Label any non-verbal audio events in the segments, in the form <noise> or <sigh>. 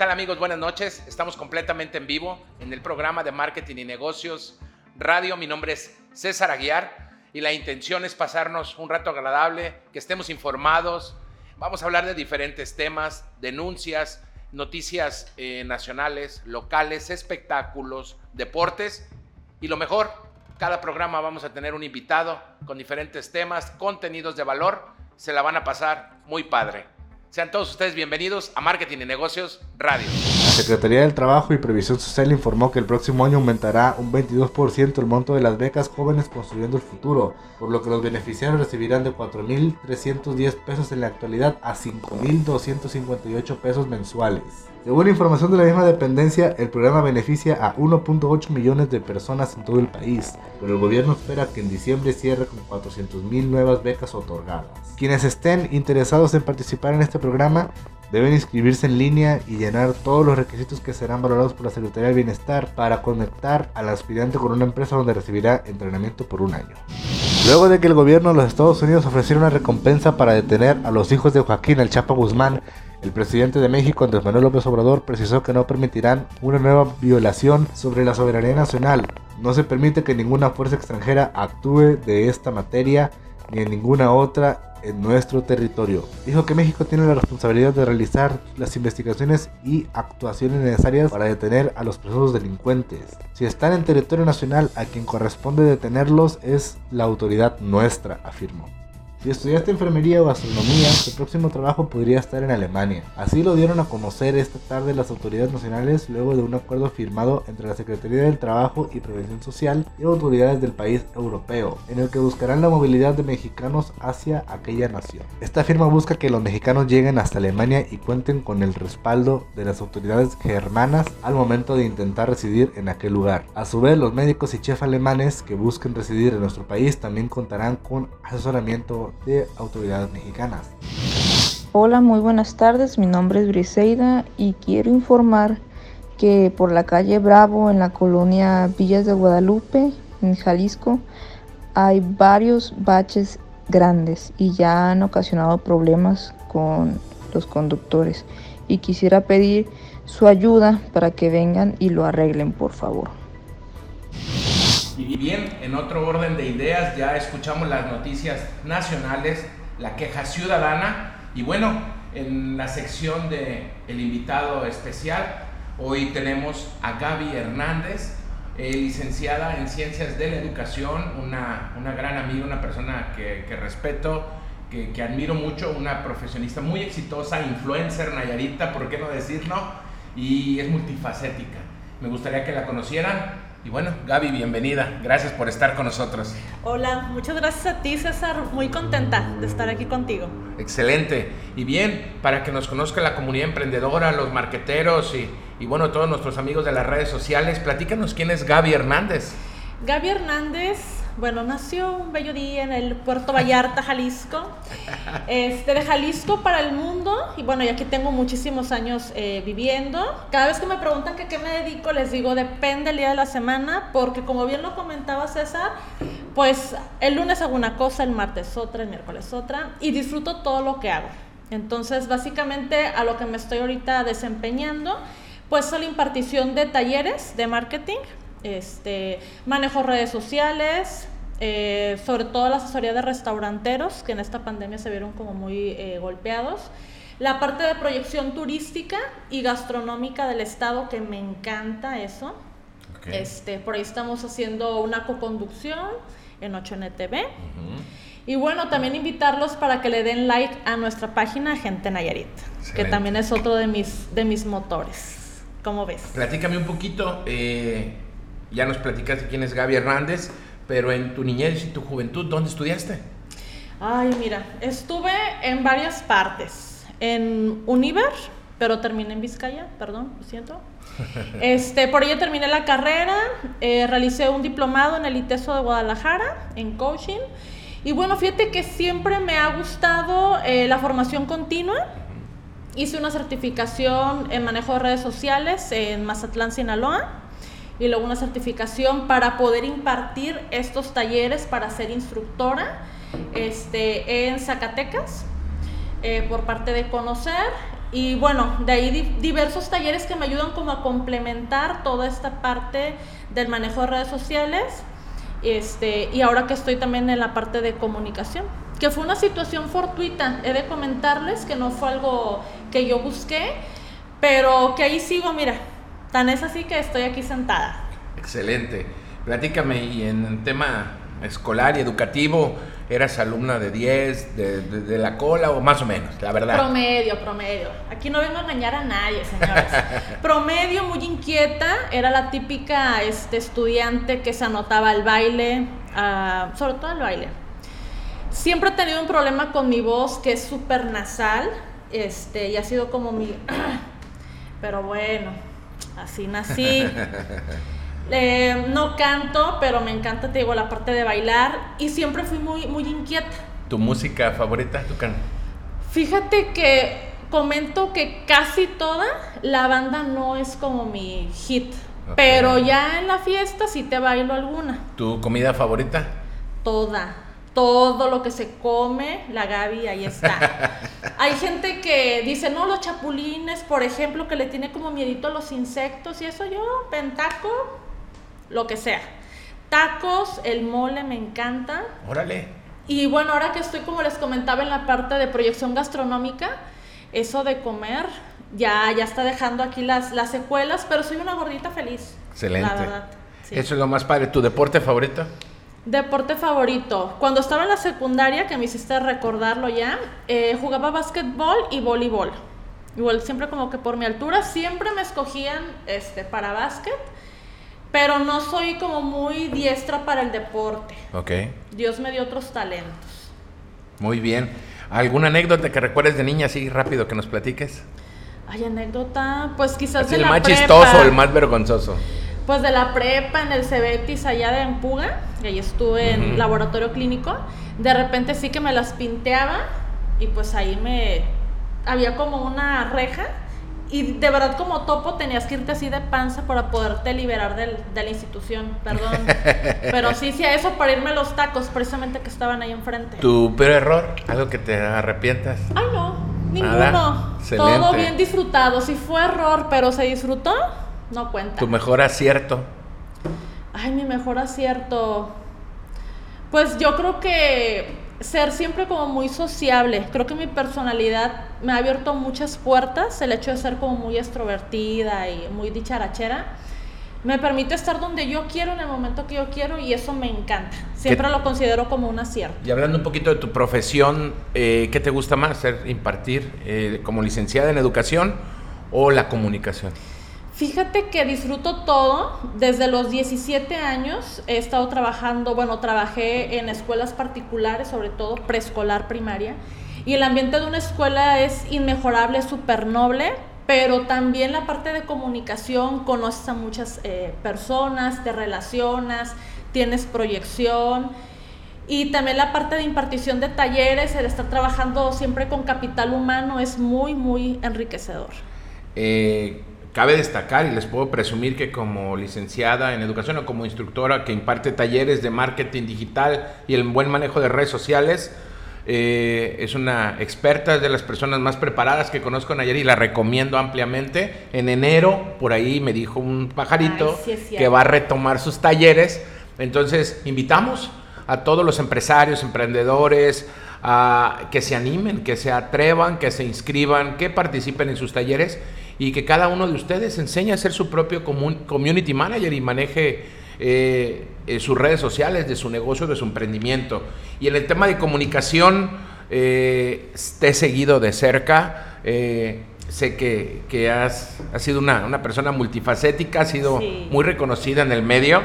tal amigos? Buenas noches. Estamos completamente en vivo en el programa de Marketing y Negocios Radio. Mi nombre es César Aguiar y la intención es pasarnos un rato agradable, que estemos informados. Vamos a hablar de diferentes temas, denuncias, noticias eh, nacionales, locales, espectáculos, deportes y lo mejor, cada programa vamos a tener un invitado con diferentes temas, contenidos de valor. Se la van a pasar muy padre. Sean todos ustedes bienvenidos a Marketing y Negocios Radio. La Secretaría del Trabajo y Previsión Social informó que el próximo año aumentará un 22% el monto de las becas Jóvenes Construyendo el Futuro, por lo que los beneficiarios recibirán de 4.310 pesos en la actualidad a 5.258 pesos mensuales. Según información de la misma dependencia, el programa beneficia a 1.8 millones de personas en todo el país, pero el gobierno espera que en diciembre cierre con 400.000 nuevas becas otorgadas. Quienes estén interesados en participar en este programa deben inscribirse en línea y llenar todos los requisitos que serán valorados por la Secretaría del Bienestar para conectar al aspirante con una empresa donde recibirá entrenamiento por un año. Luego de que el gobierno de los Estados Unidos ofreciera una recompensa para detener a los hijos de Joaquín El Chapo Guzmán, el presidente de México, Andrés Manuel López Obrador, precisó que no permitirán una nueva violación sobre la soberanía nacional. No se permite que ninguna fuerza extranjera actúe de esta materia ni en ninguna otra en nuestro territorio. Dijo que México tiene la responsabilidad de realizar las investigaciones y actuaciones necesarias para detener a los presuntos delincuentes. Si están en territorio nacional, a quien corresponde detenerlos es la autoridad nuestra, afirmó. Si estudiaste enfermería o gastronomía, tu próximo trabajo podría estar en Alemania. Así lo dieron a conocer esta tarde las autoridades nacionales luego de un acuerdo firmado entre la Secretaría del Trabajo y Prevención Social y autoridades del país europeo, en el que buscarán la movilidad de mexicanos hacia aquella nación. Esta firma busca que los mexicanos lleguen hasta Alemania y cuenten con el respaldo de las autoridades germanas al momento de intentar residir en aquel lugar. A su vez, los médicos y chefs alemanes que busquen residir en nuestro país también contarán con asesoramiento de autoridades mexicanas. Hola, muy buenas tardes. Mi nombre es Briseida y quiero informar que por la calle Bravo en la colonia Villas de Guadalupe, en Jalisco, hay varios baches grandes y ya han ocasionado problemas con los conductores. Y quisiera pedir su ayuda para que vengan y lo arreglen, por favor. Y bien, en otro orden de ideas, ya escuchamos las noticias nacionales, la queja ciudadana y bueno, en la sección de el invitado especial, hoy tenemos a Gaby Hernández, eh, licenciada en Ciencias de la Educación, una, una gran amiga, una persona que, que respeto, que, que, admiro mucho, una profesionista muy exitosa, influencer, Nayarita, ¿por qué no decirlo? Y es multifacética. Me gustaría que la conocieran. Y bueno, Gaby, bienvenida. Gracias por estar con nosotros. Hola, muchas gracias a ti, César. Muy contenta de estar aquí contigo. Excelente. Y bien, para que nos conozca la comunidad emprendedora, los marqueteros y, y bueno, todos nuestros amigos de las redes sociales, platícanos quién es Gaby Hernández. Gaby Hernández bueno, nació un bello día en el Puerto Vallarta, Jalisco. Este, de Jalisco para el mundo. Y bueno, y aquí tengo muchísimos años eh, viviendo. Cada vez que me preguntan que qué me dedico, les digo, depende el día de la semana, porque como bien lo comentaba César, pues el lunes hago una cosa, el martes otra, el miércoles otra, y disfruto todo lo que hago. Entonces, básicamente a lo que me estoy ahorita desempeñando, pues es la impartición de talleres de marketing, este, manejo redes sociales, eh, sobre todo la asesoría de restauranteros, que en esta pandemia se vieron como muy eh, golpeados. La parte de proyección turística y gastronómica del estado, que me encanta eso. Este, por ahí estamos haciendo una coconducción en 8NTV. Y bueno, también invitarlos para que le den like a nuestra página Gente Nayarit, que también es otro de mis, de mis motores. ¿Cómo ves? Platícame un poquito. Eh, ya nos platicaste quién es Gaby Hernández, pero en tu niñez y tu juventud, ¿dónde estudiaste? Ay, mira, estuve en varias partes. En Univer, pero terminé en Vizcaya, perdón, lo siento. <laughs> Este, por ello terminé la carrera, eh, realicé un diplomado en el ITESO de Guadalajara, en coaching. Y bueno, fíjate que siempre me ha gustado eh, la formación continua. Hice una certificación en manejo de redes sociales en Mazatlán, Sinaloa y luego una certificación para poder impartir estos talleres para ser instructora este, en Zacatecas eh, por parte de Conocer. y bueno, de ahí diversos talleres que me ayudan como a complementar toda esta parte del manejo de redes sociales. Este, y ahora que estoy también en la parte de comunicación, que fue una situación fortuita, he de comentarles que no fue algo que yo busqué, pero que ahí sigo, mira, tan es así que estoy aquí sentada. Excelente. Platícame, y en el tema escolar y educativo, ¿Eras alumna de 10, de, la cola o más o menos, la verdad? Promedio, promedio. Aquí no vengo a engañar a nadie, señores. <laughs> promedio, muy inquieta. Era la típica este, estudiante que se anotaba al baile, uh, sobre todo al baile. Siempre he tenido un problema con mi voz que es súper nasal este, y ha sido como mi... <clears throat> Pero bueno, así nací. Eh, no canto, pero me encanta, te digo, la parte de bailar y siempre fui muy, muy inquieta. ¿Tu música favorita? ¿Tu can? Fíjate que comento que casi toda la banda no es como mi hit, pero ya en la fiesta sí te bailo alguna. ¿Tu comida favorita? Toda. Todo lo que se come, la Gaby, ahí está. <laughs> Hay gente que dice, no, los chapulines, por ejemplo, que le tiene como miedito a los insectos y eso yo, pentaco, lo que sea. Tacos, el mole me encanta. Órale. Y bueno, ahora que estoy, como les comentaba, en la parte de proyección gastronómica, eso de comer ya, ya está dejando aquí las, las secuelas, pero soy una gordita feliz. Excelente. La verdad. Eso es lo más padre. ¿Tu deporte favorito? Deporte favorito. Cuando estaba en la secundaria, que me hiciste recordarlo ya, eh, jugaba básquetbol y voleibol. Igual siempre como que por mi altura, siempre me escogían este, para básquet pero no soy como muy diestra para el deporte. Ok. Dios me dio otros talentos. Muy bien. ¿Alguna anécdota que recuerdes de niña así rápido que nos platiques? Ay, anécdota, pues quizás el la más chistoso el más vergonzoso. Pues de la prepa en el Cebetis allá de Empuga, que ahí estuve en laboratorio clínico. De repente sí que me las pinteaba y pues ahí me había como una reja y de verdad como topo tenías que irte así de panza para poderte liberar del, de la institución, perdón. <laughs> Pero sí, sí, a eso para irme a los tacos, precisamente que estaban ahí enfrente. ¿Tu peor error? ¿Algo que te arrepientas? Ay, no, ninguno. Todo bien disfrutado. Si fue error, pero se disfrutó, no cuenta. ¿Tu mejor acierto? Ay, mi mejor acierto. Pues yo creo que ser siempre como muy sociable. Creo que mi personalidad me ha abierto muchas puertas, el hecho de ser como muy extrovertida y muy dicharachera. Me permite estar donde yo quiero en el momento que yo quiero y eso me encanta. Siempre lo considero como un acierto. Y hablando un poquito de tu profesión, eh, ¿qué te gusta más? ¿Ser impartir eh, como licenciada en educación o la comunicación? Fíjate que disfruto todo. Desde los 17 años he estado trabajando, bueno, trabajé en escuelas particulares, sobre todo preescolar, primaria. Y el ambiente de una escuela es inmejorable, súper noble, pero también la parte de comunicación, conoces a muchas eh, personas, te relacionas, tienes proyección. Y también la parte de impartición de talleres, el estar trabajando siempre con capital humano es muy, muy enriquecedor. Eh, Cabe destacar y les puedo presumir que como licenciada en educación o como instructora que imparte talleres de marketing digital y el buen manejo de redes sociales, eh, es una experta, es de las personas más preparadas que conozco en ayer y la recomiendo ampliamente. En enero, por ahí me dijo un pajarito que va a retomar sus talleres. Entonces, invitamos a todos los empresarios, emprendedores, a que se animen, que se atrevan, que se inscriban, que participen en sus talleres y que cada uno de ustedes enseñe a ser su propio community manager y maneje eh, eh, sus redes sociales de su negocio, de su emprendimiento. Y en el tema de comunicación, eh, te he seguido de cerca. sé que, has, sido una, persona multifacética, has sido muy reconocida en el medio.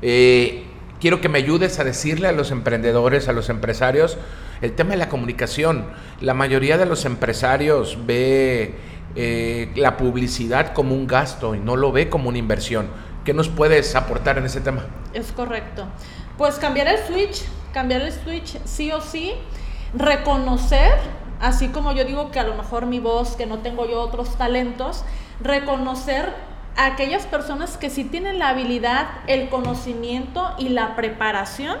quiero que me ayudes a decirle a los emprendedores, a los empresarios, el tema de la comunicación. La mayoría de los empresarios ve eh, la publicidad como un gasto y no lo ve como una inversión. ¿Qué nos puedes aportar en ese tema? Es correcto. Pues cambiar el switch, cambiar el switch sí o sí, reconocer, así como yo digo que a lo mejor mi voz, que no tengo yo otros talentos, reconocer a aquellas personas que sí tienen la habilidad, el conocimiento y la preparación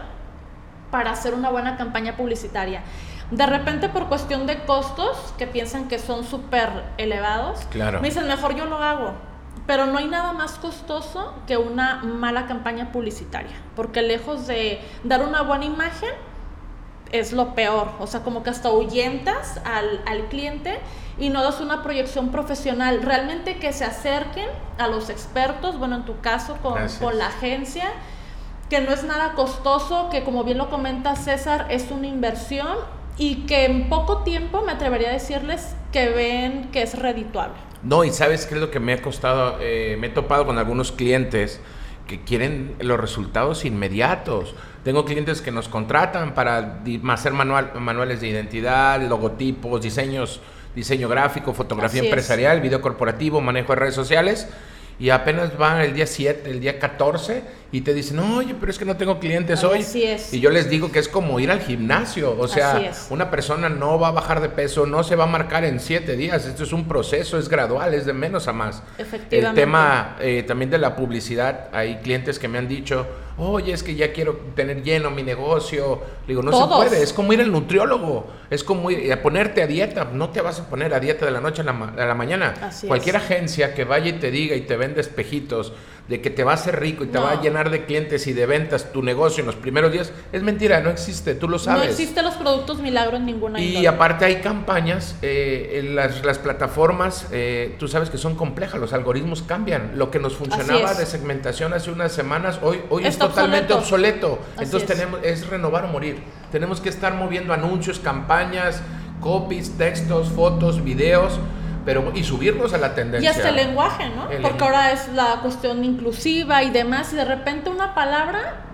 para hacer una buena campaña publicitaria. De repente por cuestión de costos, que piensan que son súper elevados, Claro. me dicen, mejor yo lo hago. Pero no hay nada más costoso que una mala campaña publicitaria, porque lejos de dar una buena imagen, es lo peor. O sea, como que hasta ahuyentas al, al cliente y no das una proyección profesional. Realmente que se acerquen a los expertos, bueno, en tu caso con, con la agencia, que no es nada costoso, que como bien lo comenta César, es una inversión y que en poco tiempo me atrevería a decirles que ven que es redituable. No, y sabes qué es lo que me ha costado, Eh, me he topado con algunos clientes que quieren los resultados inmediatos. Tengo clientes que nos contratan para hacer manual- manuales de identidad, logotipos, diseños, diseño gráfico, fotografía Así es. empresarial, video corporativo, manejo de redes sociales. Y apenas van el día 7, el día 14 y te dicen, oye, pero es que no tengo clientes hoy. Así es. Y yo les digo que es como ir al gimnasio. O sea, una persona no va a bajar de peso, no se va a marcar en siete días. Esto es un proceso, es gradual, es de menos a más. El Efectivamente. tema eh, también de la publicidad, hay clientes que me han dicho, oye, es que ya quiero tener lleno mi negocio. Le digo, no Todos. se puede, es como ir al nutriólogo, es como ir a ponerte a dieta. No te vas a poner a dieta de la noche a la, ma- a la mañana. Así Cualquier es. agencia que vaya y te diga y te vende espejitos de que te va a hacer rico y te No. va a llenar de clientes y de ventas tu negocio en los primeros días, es mentira, no existe, tú lo sabes. No existen los productos milagro en ninguna Y aparte hay campañas, eh, en las, las plataformas, eh, tú sabes que son complejas, los algoritmos cambian. Lo que nos funcionaba de segmentación hace unas semanas, hoy, hoy es totalmente obsoleto. Entonces es. tenemos, es renovar o morir. Tenemos que estar moviendo anuncios, campañas, copies, textos, fotos, videos, pero y subirnos a la Y tendencia. hasta el lenguaje, ¿no? El Porque ahora es la cuestión inclusiva y demás, y de repente una palabra,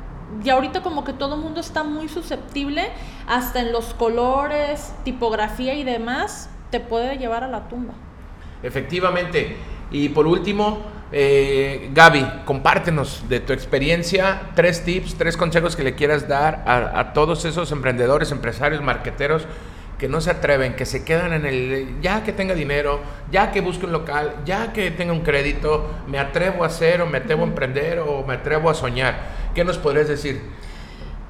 y ahorita como que todo el mundo está muy susceptible, hasta en los colores, tipografía y demás, te puede llevar a la tumba. Efectivamente. Y por último, eh, Gaby, compártenos de tu experiencia tres tips, tres consejos que le quieras dar a, a todos esos emprendedores, empresarios, marqueteros que no se atreven, que se quedan en el, ya que tenga dinero, ya que busque un local, ya que tenga un crédito, me atrevo a hacer o me atrevo a emprender o me atrevo a soñar. ¿Qué nos podrías decir?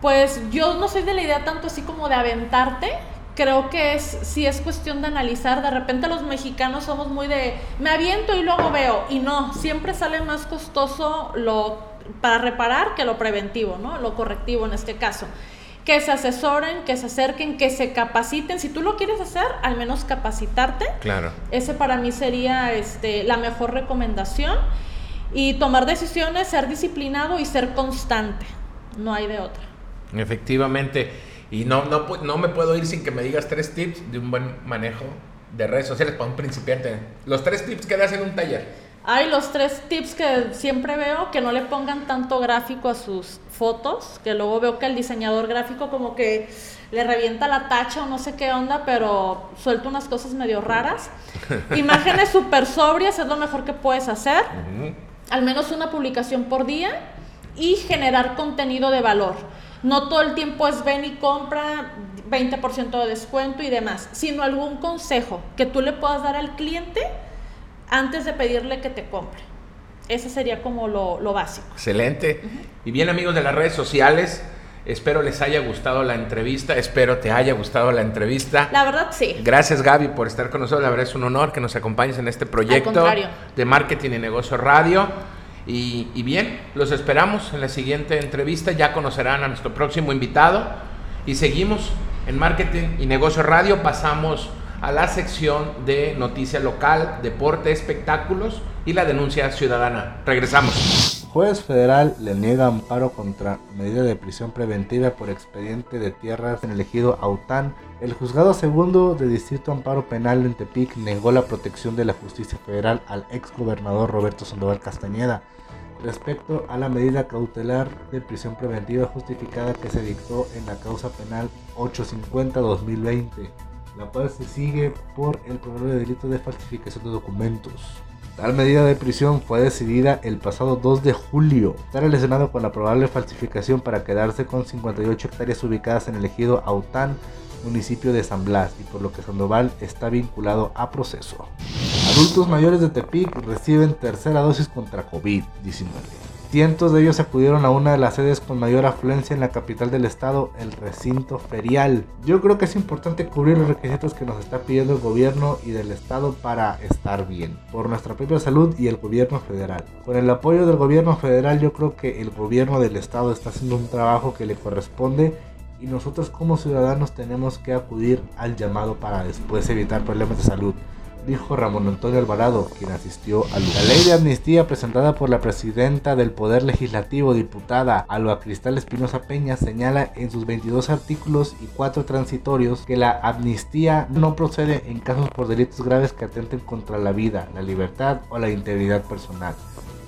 Pues yo no soy de la idea tanto así como de aventarte. Creo que es, sí es cuestión de analizar. De repente los mexicanos somos muy de me aviento y luego veo. Y no, siempre sale más costoso lo para reparar que lo preventivo, ¿no? Lo correctivo en este caso. Que se asesoren, que se acerquen, que se capaciten. Si tú lo quieres hacer, al menos capacitarte. Claro. Ese para mí sería este, la mejor recomendación. Y tomar decisiones, ser disciplinado y ser constante. No hay de otra. Efectivamente. Y no, no, no me puedo ir sin que me digas tres tips de un buen manejo de redes sociales para un principiante. Los tres tips que das en un taller. Hay los tres tips que siempre veo, que no le pongan tanto gráfico a sus fotos, que luego veo que el diseñador gráfico como que le revienta la tacha o no sé qué onda, pero suelta unas cosas medio raras. <laughs> Imágenes súper sobrias es lo mejor que puedes hacer, al menos una publicación por día y generar contenido de valor. No todo el tiempo es ven y compra 20% de descuento y demás, sino algún consejo que tú le puedas dar al cliente antes de pedirle que te compre. Ese sería como lo, lo básico. Excelente. Y bien amigos de las redes sociales, espero les haya gustado la entrevista, espero te haya gustado la entrevista. La verdad, sí. Gracias Gaby por estar con nosotros, la verdad es un honor que nos acompañes en este proyecto de Marketing y Negocio Radio. Y, y bien, los esperamos en la siguiente entrevista, ya conocerán a nuestro próximo invitado y seguimos en Marketing y Negocio Radio, pasamos a la sección de noticia local, deporte, espectáculos y la denuncia ciudadana. Regresamos. Juez federal le niega amparo contra medida de prisión preventiva por expediente de tierras en el ejido Aután. El juzgado segundo de Distrito Amparo Penal en Tepic negó la protección de la justicia federal al ex gobernador Roberto Sandoval Castañeda respecto a la medida cautelar de prisión preventiva justificada que se dictó en la causa penal 850-2020, la cual se sigue por el probable delito de falsificación de documentos. Tal medida de prisión fue decidida el pasado 2 de julio. Está relacionado con la probable falsificación para quedarse con 58 hectáreas ubicadas en el ejido Aután, municipio de San Blas, y por lo que Sandoval está vinculado a proceso. Adultos mayores de Tepic reciben tercera dosis contra COVID-19. Cientos de ellos acudieron a una de las sedes con mayor afluencia en la capital del estado, el recinto ferial. Yo creo que es importante cubrir los requisitos que nos está pidiendo el gobierno y del estado para estar bien, por nuestra propia salud y el gobierno federal. Con el apoyo del gobierno federal yo creo que el gobierno del estado está haciendo un trabajo que le corresponde y nosotros como ciudadanos tenemos que acudir al llamado para después evitar problemas de salud dijo Ramón Antonio Alvarado, quien asistió a La ley de amnistía presentada por la presidenta del Poder Legislativo, diputada Alba Cristal Espinosa Peña, señala en sus 22 artículos y 4 transitorios que la amnistía no procede en casos por delitos graves que atenten contra la vida, la libertad o la integridad personal,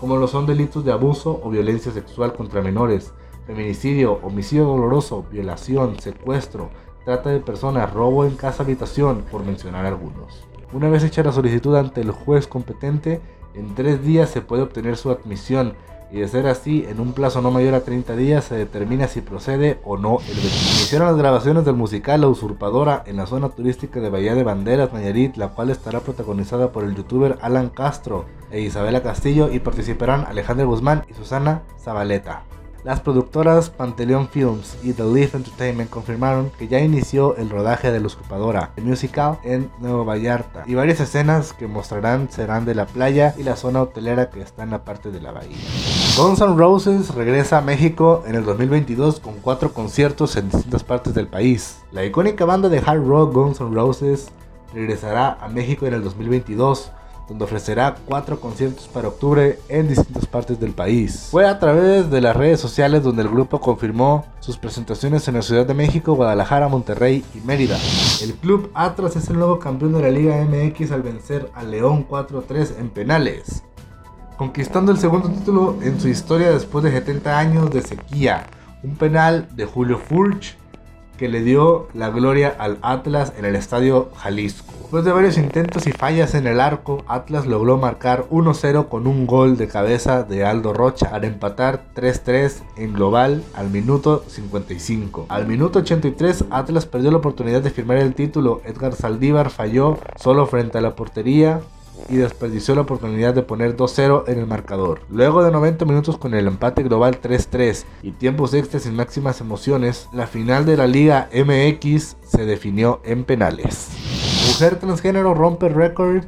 como lo son delitos de abuso o violencia sexual contra menores, feminicidio, homicidio doloroso, violación, secuestro, trata de personas, robo en casa habitación, por mencionar algunos. Una vez hecha la solicitud ante el juez competente, en tres días se puede obtener su admisión y de ser así, en un plazo no mayor a 30 días se determina si procede o no el. Hicieron las grabaciones del musical La Usurpadora en la zona turística de Bahía de Banderas, Nayarit, la cual estará protagonizada por el youtuber Alan Castro e Isabela Castillo y participarán Alejandra Guzmán y Susana Zabaleta. Las productoras Panteleon Films y The Leaf Entertainment confirmaron que ya inició el rodaje de La Usurpadora, el musical, en Nueva Vallarta, y varias escenas que mostrarán serán de la playa y la zona hotelera que está en la parte de la bahía. Guns N' Roses regresa a México en el 2022 con cuatro conciertos en distintas partes del país. La icónica banda de hard rock Guns N' Roses regresará a México en el 2022 donde ofrecerá cuatro conciertos para octubre en distintas partes del país. Fue a través de las redes sociales donde el grupo confirmó sus presentaciones en la Ciudad de México, Guadalajara, Monterrey y Mérida. El club Atlas es el nuevo campeón de la Liga MX al vencer al León 4-3 en penales, conquistando el segundo título en su historia después de 70 años de sequía. Un penal de Julio Furch que le dio la gloria al Atlas en el estadio Jalisco. Después de varios intentos y fallas en el arco, Atlas logró marcar 1-0 con un gol de cabeza de Aldo Rocha al empatar 3-3 en global al minuto 55. Al minuto 83, Atlas perdió la oportunidad de firmar el título. Edgar Saldívar falló solo frente a la portería y desperdició la oportunidad de poner 2-0 en el marcador. Luego de 90 minutos con el empate global 3-3 y tiempos extras sin máximas emociones, la final de la Liga MX se definió en penales. Mujer transgénero rompe récords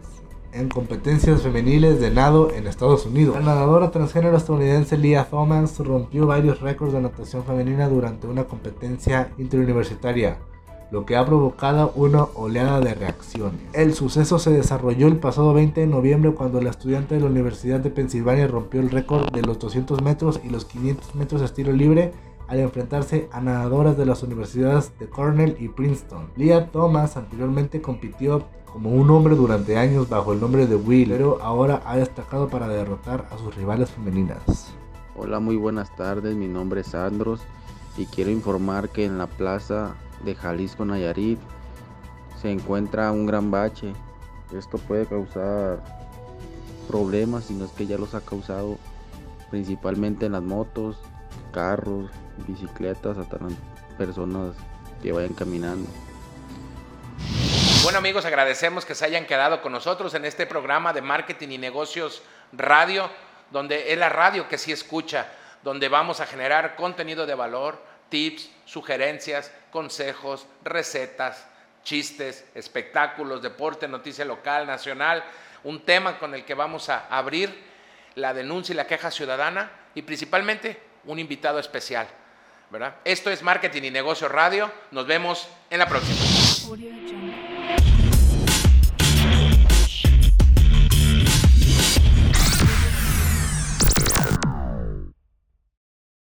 en competencias femeniles de nado en Estados Unidos. La nadadora transgénero estadounidense Leah Thomas rompió varios récords de natación femenina durante una competencia interuniversitaria lo que ha provocado una oleada de reacciones. El suceso se desarrolló el pasado 20 de noviembre cuando la estudiante de la Universidad de Pensilvania rompió el récord de los 200 metros y los 500 metros de estilo libre al enfrentarse a nadadoras de las universidades de Cornell y Princeton. Leah Thomas anteriormente compitió como un hombre durante años bajo el nombre de Will, pero ahora ha destacado para derrotar a sus rivales femeninas. Hola, muy buenas tardes, mi nombre es Andros y quiero informar que en la plaza de Jalisco Nayarit se encuentra un gran bache. Esto puede causar problemas, si no es que ya los ha causado principalmente en las motos, carros, bicicletas, hasta las personas que vayan caminando. Bueno amigos, agradecemos que se hayan quedado con nosotros en este programa de Marketing y Negocios Radio, donde es la radio que sí escucha, donde vamos a generar contenido de valor, tips, sugerencias, consejos, recetas, chistes, espectáculos, deporte, noticia local, nacional, un tema con el que vamos a abrir la denuncia y la queja ciudadana y principalmente un invitado especial. ¿verdad? Esto es Marketing y Negocio Radio. Nos vemos en la próxima.